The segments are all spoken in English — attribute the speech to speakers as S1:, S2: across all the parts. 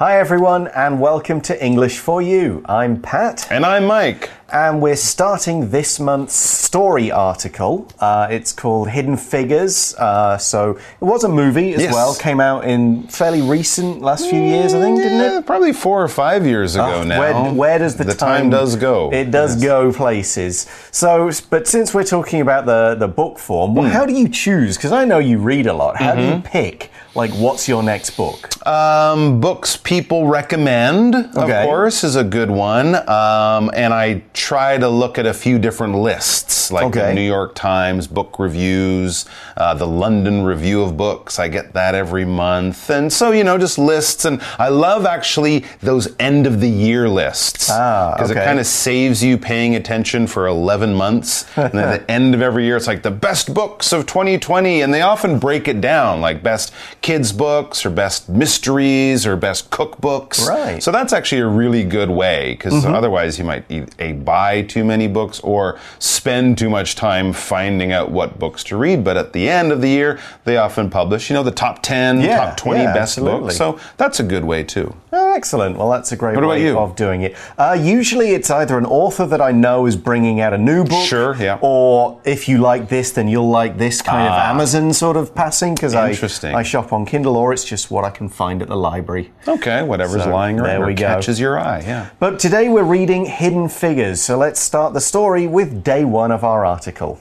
S1: Hi, everyone, and welcome to English for You. I'm Pat.
S2: And I'm Mike.
S1: And we're starting this month's story article. Uh, it's called Hidden Figures. Uh, so it was a movie as
S2: Yes.
S1: well. Came out in fairly recent, last few years, I think, didn't
S2: Yeah,
S1: it?
S2: Probably four or five years ago
S1: Oh,
S2: now.
S1: Where, where does the,
S2: the time, does go?
S1: It does
S2: Yes.
S1: go places. So, but since we're talking about the, the book form,
S2: Hmm.
S1: well, how do you choose? Because I know you read a lot. How do
S2: Mm-hmm.
S1: you pick? Like, what's your next book?
S2: Um, books people recommend,
S1: Okay.
S2: of course, is a good one. Um, and I try to look at a few different lists, like
S1: Okay.
S2: the New York Times book reviews, uh, the London Review of Books. I get that every month. And so, you know, just lists. And I love actually those end of the year lists.
S1: Ah,
S2: Because
S1: okay.
S2: it kind of saves you paying attention for 11 months. and then at the end of every year, it's like the best books of 2020. And they often break it down like best kids' books or best mysteries or best cookbooks.
S1: Right.
S2: So that's actually a really good way because otherwise you might e- a buy too many books or spend too much time finding out what books to read. But at the end of the year, they often publish, you know, the top 10,
S1: Yeah,
S2: top 20
S1: yeah,
S2: best
S1: absolutely.
S2: books. So that's a good way too.
S1: Oh, excellent. Well, that's a great
S2: What about
S1: way
S2: you?
S1: of doing it. Uh, usually, it's either an author that I know is bringing out a new book,
S2: Sure, yeah.
S1: or if you like this, then you'll like this kind of Amazon sort of passing because I
S2: Ah.
S1: I shop on Kindle, or it's just what I can find at the library.
S2: Okay, whatever's
S1: So,
S2: lying around
S1: there we go.
S2: catches your eye. Yeah.
S1: But today we're reading Hidden Figures, so let's start the story with day one of our article.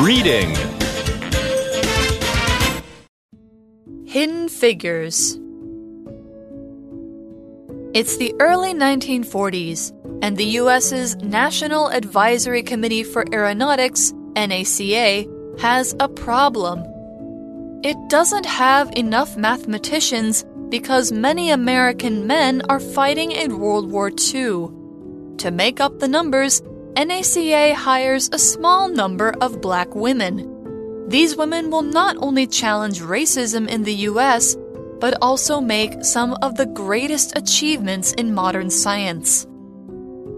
S3: Reading.
S4: Hidden Figures. It's the early 1940s, and the U.S.'s National Advisory Committee for Aeronautics, NACA, has a problem. It doesn't have enough mathematicians because many American men are fighting in World War II. To make up the numbers, NACA hires a small number of black women. These women will not only challenge racism in the US, but also make some of the greatest achievements in modern science.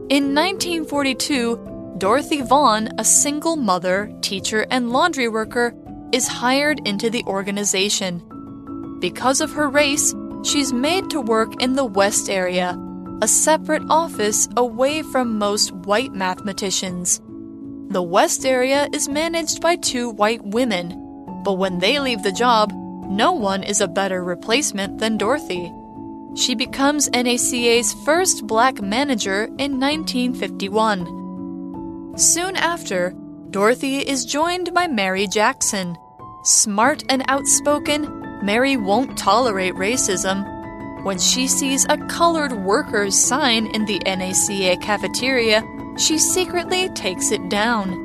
S4: In 1942, Dorothy Vaughan, a single mother, teacher, and laundry worker, is hired into the organization. Because of her race, she's made to work in the West area, a separate office away from most white mathematicians. The West area is managed by two white women, but when they leave the job, no one is a better replacement than Dorothy. She becomes NACA's first black manager in 1951. Soon after, Dorothy is joined by Mary Jackson. Smart and outspoken, Mary won't tolerate racism. When she sees a colored workers sign in the NACA cafeteria, she secretly takes it down.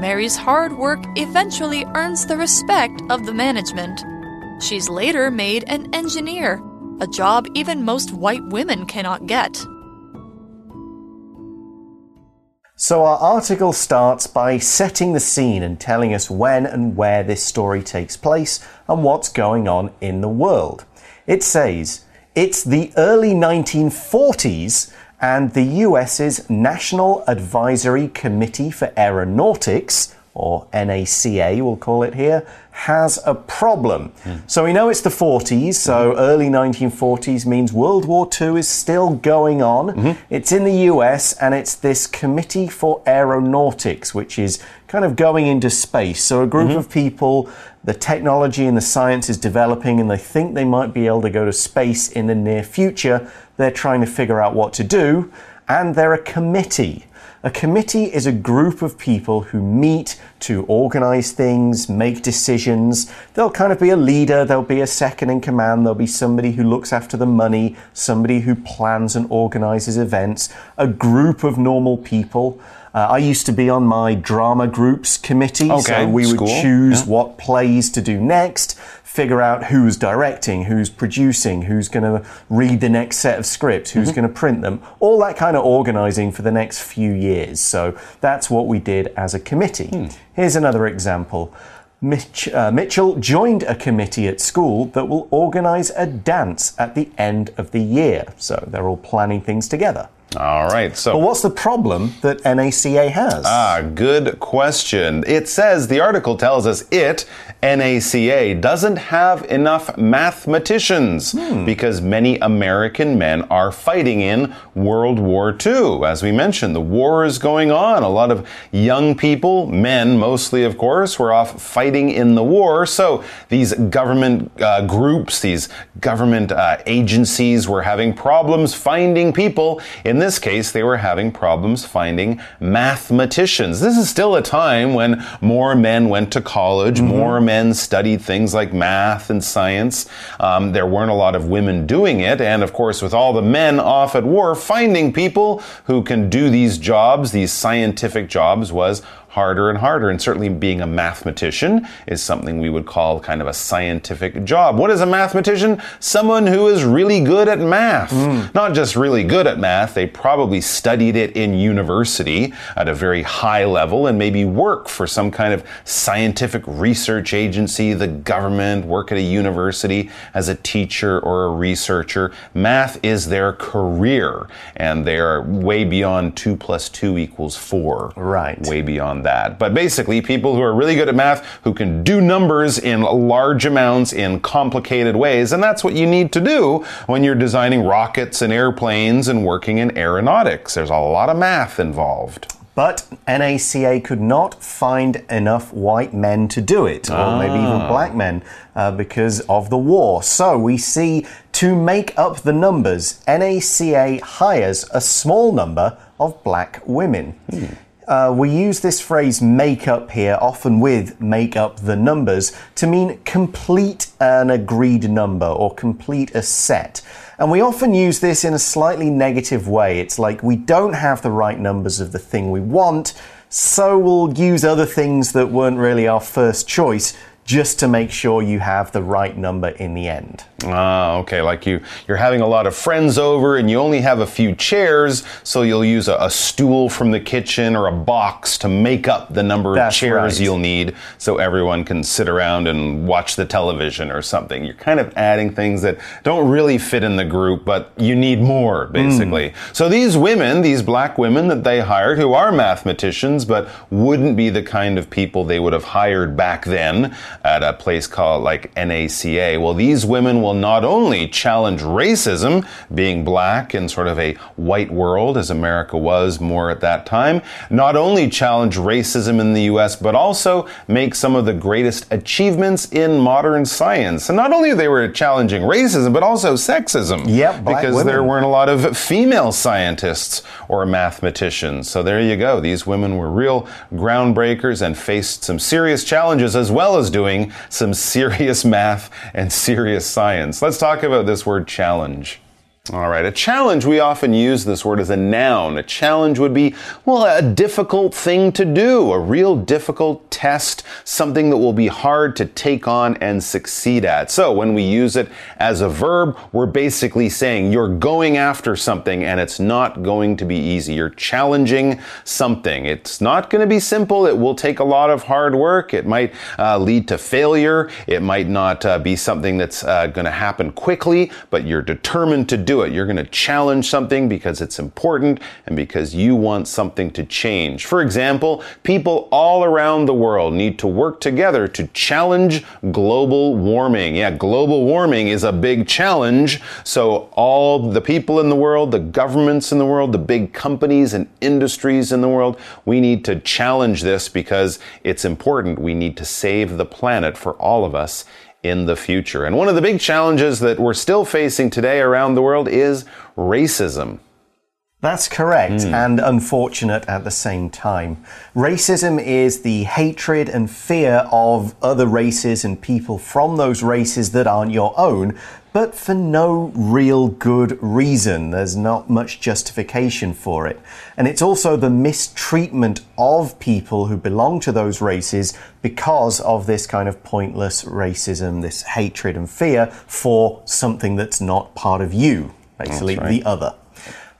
S4: Mary's hard work eventually earns the respect of the management. She's later made an engineer, a job even most white women cannot get.
S1: So, our article starts by setting the scene and telling us when and where this story takes place and what's going on in the world. It says, It's the early 1940s, and the US's National Advisory Committee for Aeronautics, or NACA we'll call it here, has a problem. Hmm. So we know it's the 40s, so hmm. early 1940s means World War II is still going on. Hmm. It's in the US and it's this Committee for Aeronautics, which is kind of going into space. So a group of people, the technology and the science is developing and they think they might be able to go to space in the near future. They're trying to figure out what to do and they're a committee. A committee is a group of people who meet to organize things, make decisions. There'll kind of be a leader, there'll be a second in command, there'll be somebody who looks after the money, somebody who plans and organizes events, a group of normal people. Uh, I used to be on my drama groups committee,
S2: Okay,
S1: so we would
S2: school,
S1: choose what plays to do next, figure out who's directing, who's producing, who's going to read the next set of scripts, who's going to print them, all that kind of organizing for the next few years. So that's what we did as a committee. Here's another example. Mitch, uh, Mitchell joined a committee at school that will organize a dance at the end of the year. So they're all planning things together.
S2: All right. So
S1: But what's the problem that NACA has?
S2: Ah, good question. It says, the article tells us it, NACA, doesn't have enough mathematicians because many American men are fighting in World War II. As we mentioned, the war is going on. A lot of young people, men mostly, of course, were off fighting in the war. So these government uh, groups, these government uh, agencies were having problems finding people. In this case, they were having problems finding mathematicians. This is still a time when more men went to college, more men studied things like math and science. Um, there weren't a lot of women doing it. And of course, with all the men off at war, finding people who can do these jobs, these scientific jobs, was harder and harder. And certainly being a mathematician is something we would call kind of a scientific job. What is a mathematician? Someone who is really good at math. Mm. Not just really good at math, they probably studied it in university at a very high level and maybe work for some kind of scientific research agency, the government, work at a university as a teacher or a researcher. Math is their career and they are way beyond two plus two equals four
S1: Right.
S2: way beyond that. But basically, people who are really good at math, who can do numbers in large amounts in complicated ways, and that's what you need to do when you're designing rockets and airplanes and working in aeronautics. There's a lot of math involved.
S1: But NACA could not find enough white men to do it, or maybe even black men, uh, because of the war. So we see to make up the numbers, NACA hires a small number of black women. Uh, we use this phrase make up here, often with make up the numbers, to mean complete an agreed number or complete a set. And we often use this in a slightly negative way. It's like we don't have the right numbers of the thing we want, so we'll use other things that weren't really our first choice just to make sure you have the right number in the end.
S2: Ah, okay. Like you, you're having a lot of friends over and you only have a few chairs, so you'll use a, a stool from the kitchen or a box to make up the number
S1: That's
S2: of chairs
S1: right.
S2: you'll need so everyone can sit around and watch the television or something. You're kind of adding things that don't really fit in the group, but you need more, basically. So these women, these black women that they hired, who are mathematicians, but wouldn't be the kind of people they would have hired back then at a place called like NACA. Well, these women will not only challenge racism, being black in sort of a white world, as America was more at that time, not only challenge racism in the US, but also make some of the greatest achievements in modern science. And not only they were challenging racism, but also sexism.
S1: Yep,
S2: because there weren't a lot of female scientists or mathematicians. So there you go. These women were real groundbreakers and faced some serious challenges as well as doing some serious math and serious science. Let's talk about this word challenge. All right, a challenge, we often use this word as a noun. A challenge would be, well, a difficult thing to do, a real difficult test, something that will be hard to take on and succeed at. So when we use it as a verb, we're basically saying you're going after something and it's not going to be easy. You're challenging something. It's not going to be simple. It will take a lot of hard work. It might uh, lead to failure. It might not uh, be something that's uh, going to happen quickly, but you're determined to do it. You're going to challenge something because it's important and because you want something to change. For example, people all around the world need to work together to challenge global warming. Yeah, global warming is a big challenge. So all the people in the world, the governments in the world, the big companies and industries in the world, we need to challenge this because it's important. We need to save the planet for all of us in the future. And one of the big challenges that we're still facing today around the world is racism.
S1: That's correct hmm. and unfortunate at the same time. Racism is the hatred and fear of other races and people from those races that aren't your own, but for no real good reason. There's not much justification for it. And it's also the mistreatment of people who belong to those races because of this kind of pointless racism, this hatred and fear for something that's not part of you, basically
S2: right.
S1: the other.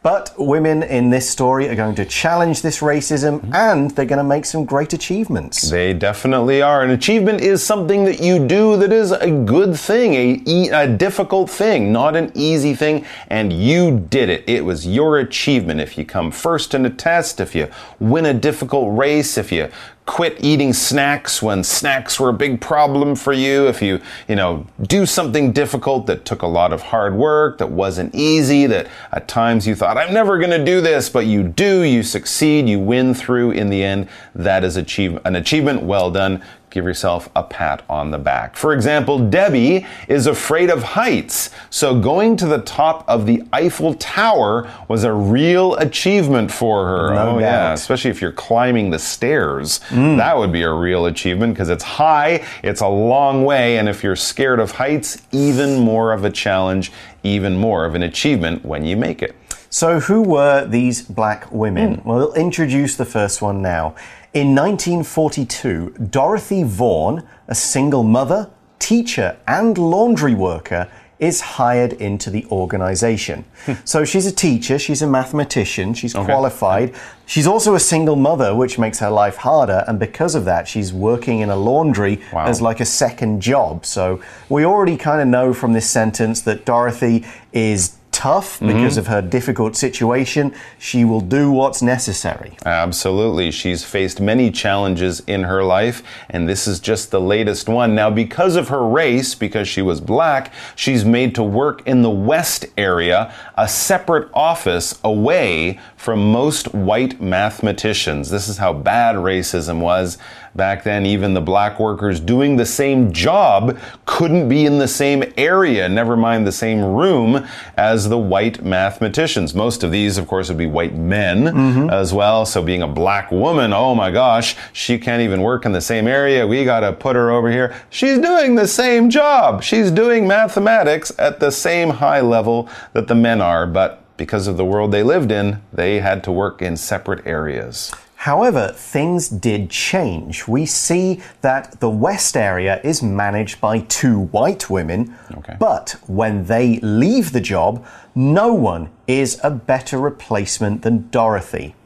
S1: But women in this story are going to challenge this racism mm-hmm. and they're going to make some great achievements.
S2: They definitely are. An achievement is something that you do that is a good thing, a, e- a difficult thing, not an easy thing, and you did it. It was your achievement. If you come first in a test, if you win a difficult race, if you quit eating snacks when snacks were a big problem for you, if you, you know, do something difficult that took a lot of hard work, that wasn't easy, that at times you thought, I'm never going to do this, but you do, you succeed, you win through in the end, that is achieve- an achievement. Well done give yourself a pat on the back. For example, Debbie is afraid of heights, so going to the top of the Eiffel Tower was a real achievement for her.
S1: No
S2: oh, yeah, especially if you're climbing the stairs. Mm. That would be a real achievement because it's high, it's a long way, and if you're scared of heights, even more of a challenge, even more of an achievement when you make it.
S1: So, who were these black women? Well, we'll introduce the first one now. In 1942, Dorothy Vaughan, a single mother, teacher, and laundry worker, is hired into the organization. Hmm. so she's a teacher, she's a mathematician, she's qualified. She's also a single mother, which makes her life harder, and because of that, she's working in a laundry
S2: Wow.
S1: as like a second job. So we already kind of know from this sentence that Dorothy is tough mm-hmm. because of her difficult situation. She will do what's necessary.
S2: Absolutely. She's faced many challenges in her life, and this is just the latest one. Now, because of her race, because she was black, she's made to work in the West area, a separate office away from most white mathematicians. This is how bad racism was. Back then, even the black workers doing the same job couldn't be in the same area, never mind the same room as the white mathematicians. Most of these, of course, would be white men mm-hmm. as well. So, being a black woman, oh my gosh, she can't even work in the same area. We got to put her over here. She's doing the same job. She's doing mathematics at the same high level that the men are, but because of the world they lived in, they had to work in separate areas.
S1: However, things did change. We see that the West area is managed by two white women,
S2: Okay.
S1: but when they leave the job, no one is a better replacement than Dorothy.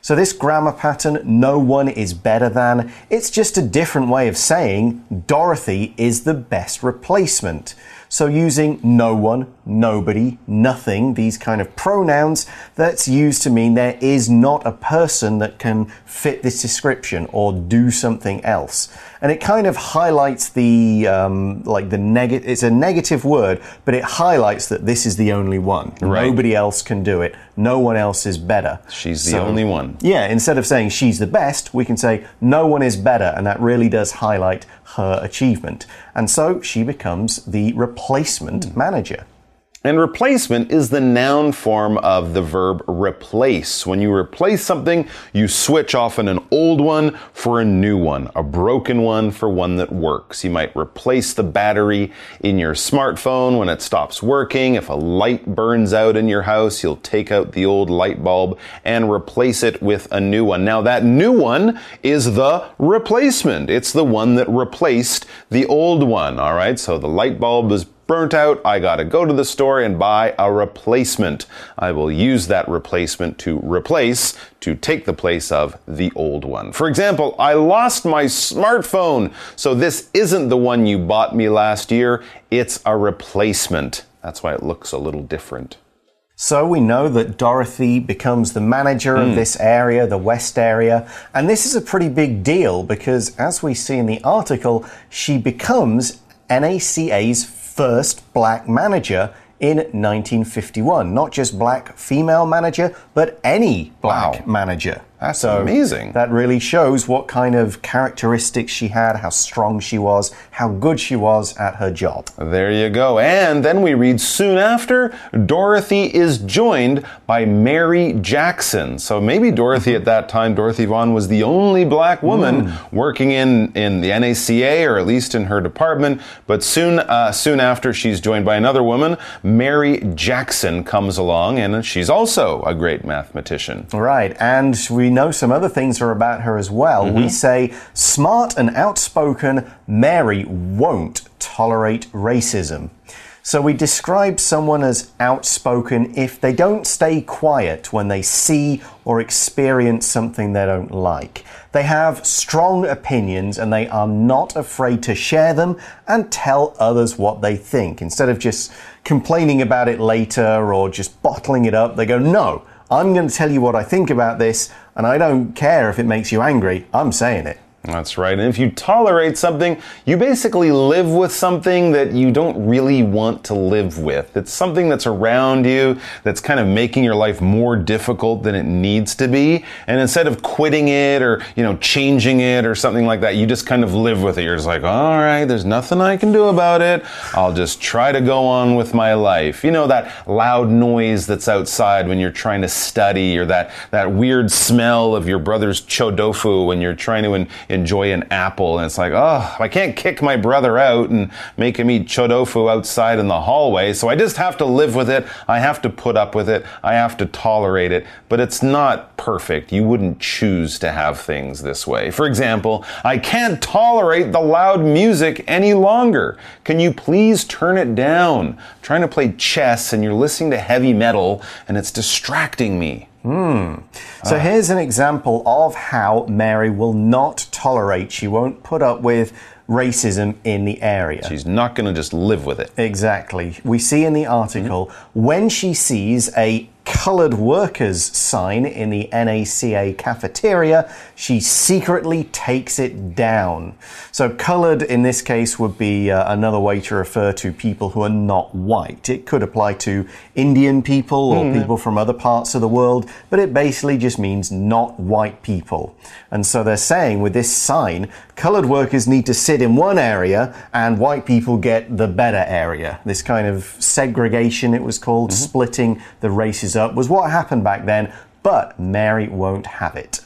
S1: So, this grammar pattern, no one is better than, it's just a different way of saying Dorothy is the best replacement. So, using no one, nobody, nothing, these kind of pronouns, that's used to mean there is not a person that can fit this description or do something else. And it kind of highlights the, um, like the negative, it's a negative word, but it highlights that this is the only one.
S2: Right.
S1: Nobody else can do it. No one else is better.
S2: She's the
S1: So-
S2: only one.
S1: yeah, instead of saying she's the best, we can say no one is better, and that really does highlight her achievement. And so she becomes the replacement hmm. manager.
S2: And replacement is the noun form of the verb replace. When you replace something, you switch often an old one for a new one, a broken one for one that works. You might replace the battery in your smartphone when it stops working. If a light burns out in your house, you'll take out the old light bulb and replace it with a new one. Now, that new one is the replacement. It's the one that replaced the old one. All right. So the light bulb is burnt out, I gotta go to the store and buy a replacement. I will use that replacement to replace, to take the place of the old one. For example, I lost my smartphone, so this isn't the one you bought me last year, it's a replacement. That's why it looks a little different.
S1: So we know that Dorothy becomes the manager of hmm. this area, the West area, and this is a pretty big deal because, as we see in the article, she becomes NACA's first black manager in 1951. Not just black female manager, but any black
S2: Wow.
S1: manager.
S2: That's amazing.
S1: That really shows what kind of characteristics she had, how strong she was, how good she was at her job.
S2: There you go. And then we read soon after, Dorothy is joined by Mary Jackson. So maybe Dorothy at that time, Dorothy Vaughan was the only black woman working in, in the NACA or at least in her department. But soon, uh, soon after, she's joined by another woman. Mary Jackson comes along and she's also a great mathematician.
S1: Right, and we know some other things are about her as well. We mm-hmm. say smart and outspoken, Mary won't tolerate racism. So we describe someone as outspoken if they don't stay quiet when they see or experience something they don't like. They have strong opinions and they are not afraid to share them and tell others what they think. Instead of just complaining about it later or just bottling it up, they go, No, I'm going to tell you what I think about this and I don't care if it makes you angry. I'm saying it.
S2: That's right. And if you tolerate something, you basically live with something that you don't really want to live with. It's something that's around you that's kind of making your life more difficult than it needs to be. And instead of quitting it or, you know, changing it or something like that, you just kind of live with it. You're just like, all right, there's nothing I can do about it. I'll just try to go on with my life. You know, that loud noise that's outside when you're trying to study or that, that weird smell of your brother's chodofu when you're trying to enjoy an apple. And it's like, oh, I can't kick my brother out and make him eat chodofu outside in the hallway. So I just have to live with it. I have to put up with it. I have to tolerate it. But it's not perfect. You wouldn't choose to have things this way. For example, I can't tolerate the loud music any longer. Can you please turn it down? I'm trying to play chess and you're listening to heavy metal and it's distracting me.
S1: Hmm. So here's an example of how Mary will not tolerate, she won't put up with racism in the area.
S2: She's not going to just live with it.
S1: Exactly. We see in the article mm -hmm. when she sees a colored workers sign in the NACA cafeteria, she secretly takes it down. So, colored in this case would be uh, another way to refer to people who are not white. It could apply to Indian people or mm. people from other parts of the world, but it basically just means not white people. And so they're saying with this sign, colored workers need to sit in one area and white people get the better area. This kind of segregation, it was called, mm -hmm. splitting the races up, was what happened back then, but Mary won't have it.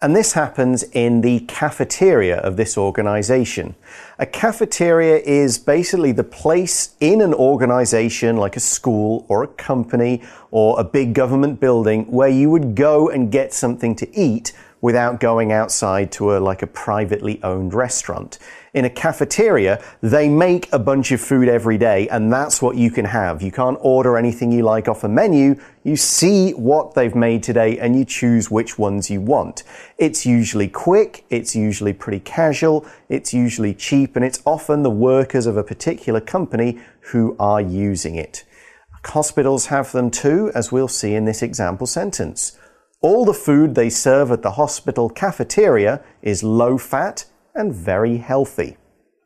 S1: And this happens in the cafeteria of this organization. A cafeteria is basically the place in an organization like a school or a company or a big government building where you would go and get something to eat without going outside to a like a privately owned restaurant. In a cafeteria, they make a bunch of food every day and that's what you can have. You can't order anything you like off a menu. You see what they've made today and you choose which ones you want. It's usually quick, it's usually pretty casual, it's usually cheap, and it's often the workers of a particular company who are using it. Hospitals have them too, as we'll see in this example sentence. All the food they serve at the hospital cafeteria is low fat and very healthy.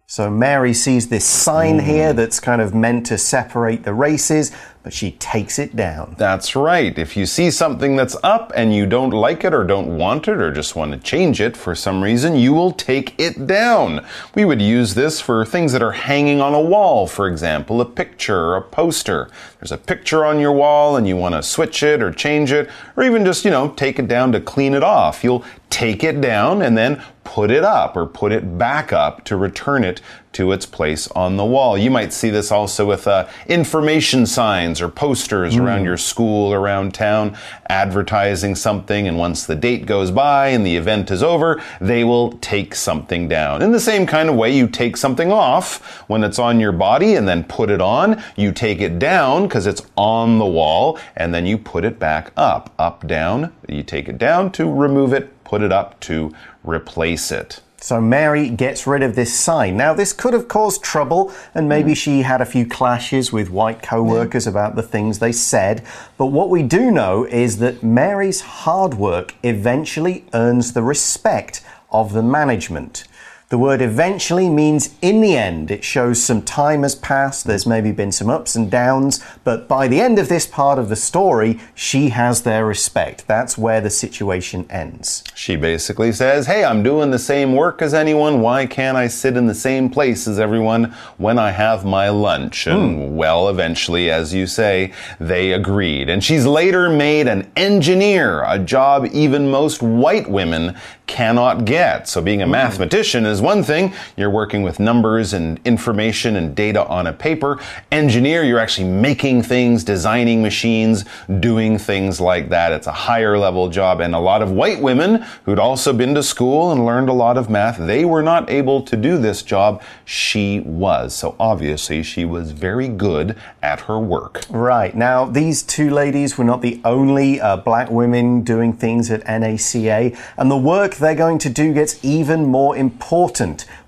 S1: So Mary sees this sign mm. here that's kind of meant to separate the races, but she takes it down.
S2: That's right. If you see something that's up and you don't like it or don't want it or just want to change it for some reason, you will take it down. We would use this for things that are hanging on a wall, for example, a picture or a poster. There's a picture on your wall and you want to switch it or change it or even just, you know, take it down to clean it off. You'll take it down and then put it up or put it back up to return it to its place on the wall. You might see this also with uh, information signs or posters mm. around your school, around town, advertising something. And once the date goes by and the event is over, they will take something down. In the same kind of way, you take something off when it's on your body and then put it on. You take it down because it's on the wall and then you put it back up, up, down. You take it down to remove it, put it up to replace it.
S1: So Mary gets rid of this sign. Now, this could have caused trouble, and maybe mm. she had a few clashes with white co workers about the things they said. But what we do know is that Mary's hard work eventually earns the respect of the management. The word eventually means in the end. It shows some time has passed, there's maybe been some ups and downs, but by the end of this part of the story, she has their respect. That's where the situation ends.
S2: She basically says, Hey, I'm doing the same work as anyone. Why can't I sit in the same place as everyone when I have my lunch? And mm. well, eventually, as you say, they agreed. And she's later made an engineer, a job even most white women cannot get. So being a mm. mathematician is is one thing. You're working with numbers and information and data on a paper. Engineer, you're actually making things, designing machines, doing things like that. It's a higher level job. And a lot of white women who'd also been to school and learned a lot of math, they were not able to do this job. She was. So obviously she was very good at her work.
S1: Right. Now, these two ladies were not the only uh, black women doing things at NACA, and the work they're going to do gets even more important.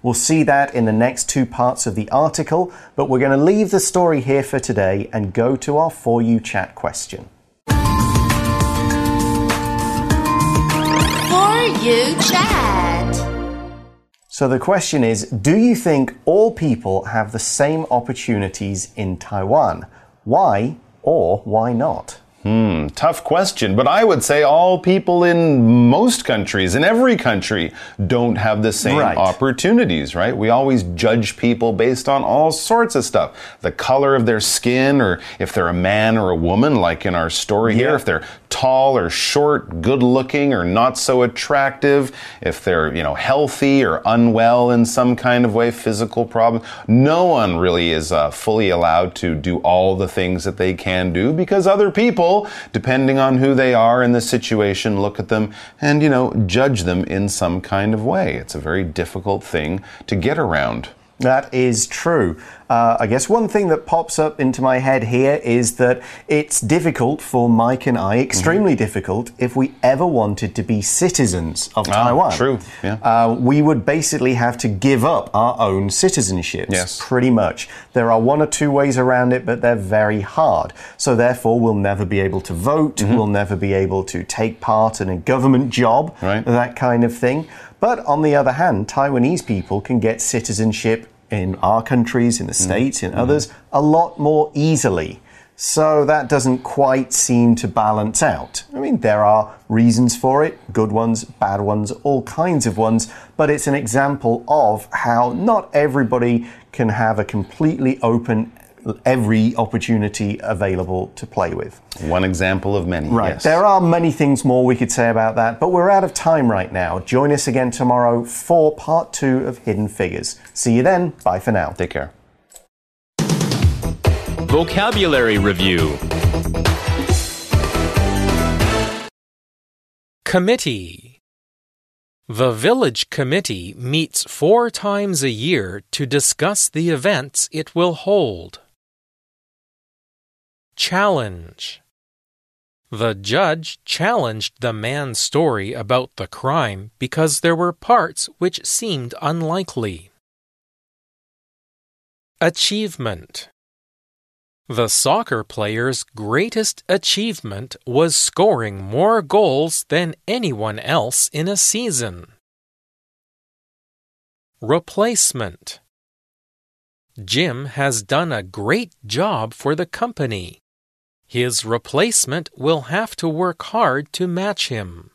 S1: We'll see that in the next two parts of the article, but we're going to leave the story here for today and go to our For You Chat question.
S3: For You Chat.
S1: So the question is Do you think all people have the same opportunities in Taiwan? Why or why not?
S2: Hmm, tough question, but I would say all people in most countries, in every country, don't have the same
S1: Right.
S2: opportunities, right? We always judge people based on all sorts of stuff. The color of their skin, or if they're a man or a woman, like in our story here, if they're tall or short, good looking or not so attractive, if they're, you know, healthy or unwell in some kind of way, physical problem. No one really is uh, fully allowed to do all the things that they can do because other people, depending on who they are in the situation, look at them and, you know, judge them in some kind of way. It's a very difficult thing to get around.
S1: That is true. Uh, I guess one thing that pops up into my head here is that it's difficult for Mike and I, extremely difficult, if we ever wanted to be citizens of Taiwan.
S2: true, yeah.
S1: Uh, we would basically have to give up our own citizenships.
S2: Yes.
S1: Pretty much. There are one or two ways around it, but they're very hard. So therefore, we'll never be able to vote.
S2: Mm-hmm.
S1: We'll never be able to take part in a government job.
S2: Right.
S1: That kind of thing. But on the other hand, Taiwanese people can get citizenship in our countries, in the mm. States, in mm. others, a lot more easily. So that doesn't quite seem to balance out. I mean, there are reasons for it good ones, bad ones, all kinds of ones, but it's an example of how not everybody can have a completely open, every opportunity available to play with.
S2: One example of many.
S1: Right.
S2: Yes.
S1: There are many things more we could say about that, but we're out of time right now. Join us again tomorrow for part two of Hidden Figures. See you then. Bye for now.
S2: Take care.
S5: Vocabulary Review Committee The village committee meets four times a year to discuss the events it will hold. Challenge The judge challenged the man's story about the crime because there were parts which seemed unlikely. Achievement the soccer player's greatest achievement was scoring more goals than anyone else in a season. Replacement Jim has done a great job for the company. His replacement will have to work hard to match him.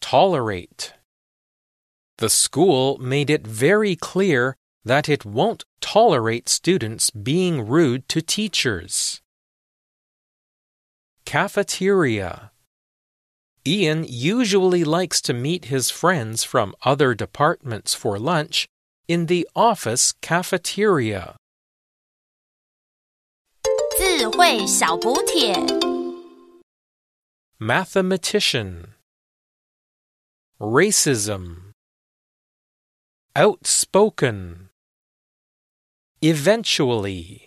S5: Tolerate The school made it very clear that it won't tolerate students being rude to teachers. Cafeteria Ian usually likes to meet his friends from other departments for lunch in the office cafeteria.
S3: 智慧小补帖。
S5: Mathematician Racism Outspoken Eventually